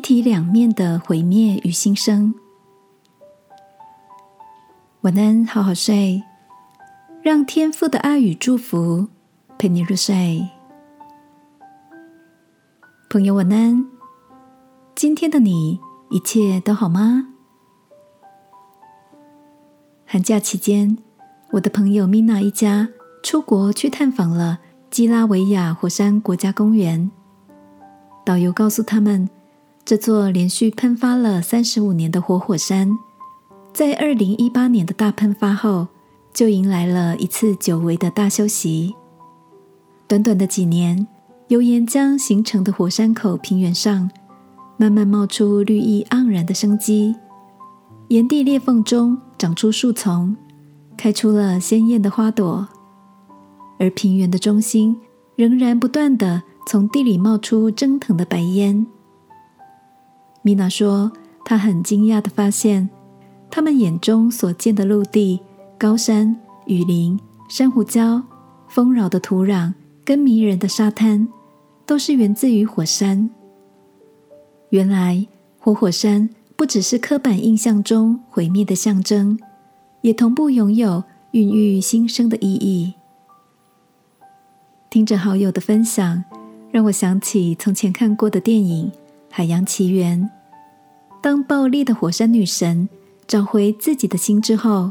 一体两面的毁灭与新生。晚安，好好睡，让天父的爱与祝福陪你入睡。朋友，晚安。今天的你一切都好吗？寒假期间，我的朋友米娜一家出国去探访了基拉维亚火山国家公园。导游告诉他们，这座连续喷发了三十五年的活火山，在二零一八年的大喷发后，就迎来了一次久违的大休息。短短的几年，由岩浆形成的火山口平原上，慢慢冒出绿意盎然的生机。岩地裂缝中长出树丛，开出了鲜艳的花朵，而平原的中心仍然不断的。从地里冒出蒸腾的白烟。米娜说：“她很惊讶的发现，他们眼中所见的陆地、高山、雨林、珊瑚礁、丰饶的土壤跟迷人的沙滩，都是源自于火山。原来，活火山不只是刻板印象中毁灭的象征，也同步拥有孕育新生的意义。”听着好友的分享。让我想起从前看过的电影《海洋奇缘》。当暴力的火山女神找回自己的心之后，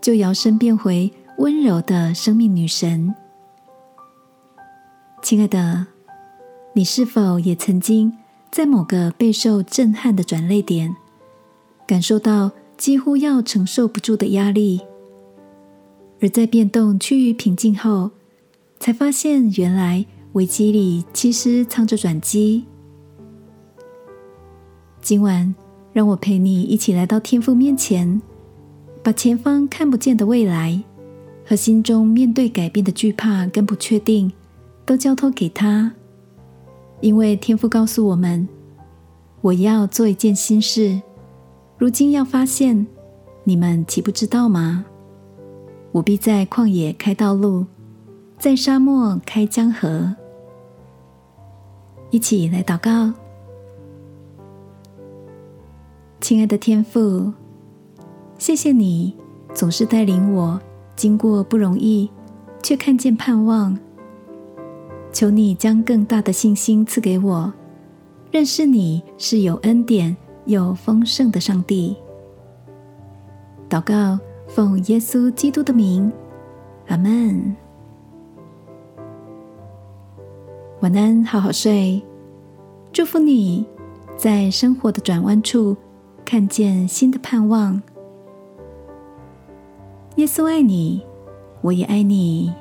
就摇身变回温柔的生命女神。亲爱的，你是否也曾经在某个备受震撼的转泪点，感受到几乎要承受不住的压力？而在变动趋于平静后，才发现原来。危机里其实藏着转机。今晚，让我陪你一起来到天父面前，把前方看不见的未来和心中面对改变的惧怕跟不确定，都交托给他。因为天父告诉我们：“我要做一件新事，如今要发现，你们岂不知道吗？我必在旷野开道路。”在沙漠开江河，一起来祷告。亲爱的天父，谢谢你总是带领我经过不容易，却看见盼望。求你将更大的信心赐给我，认识你是有恩典、有丰盛的上帝。祷告，奉耶稣基督的名，阿门。晚安，好好睡。祝福你在生活的转弯处看见新的盼望。耶稣爱你，我也爱你。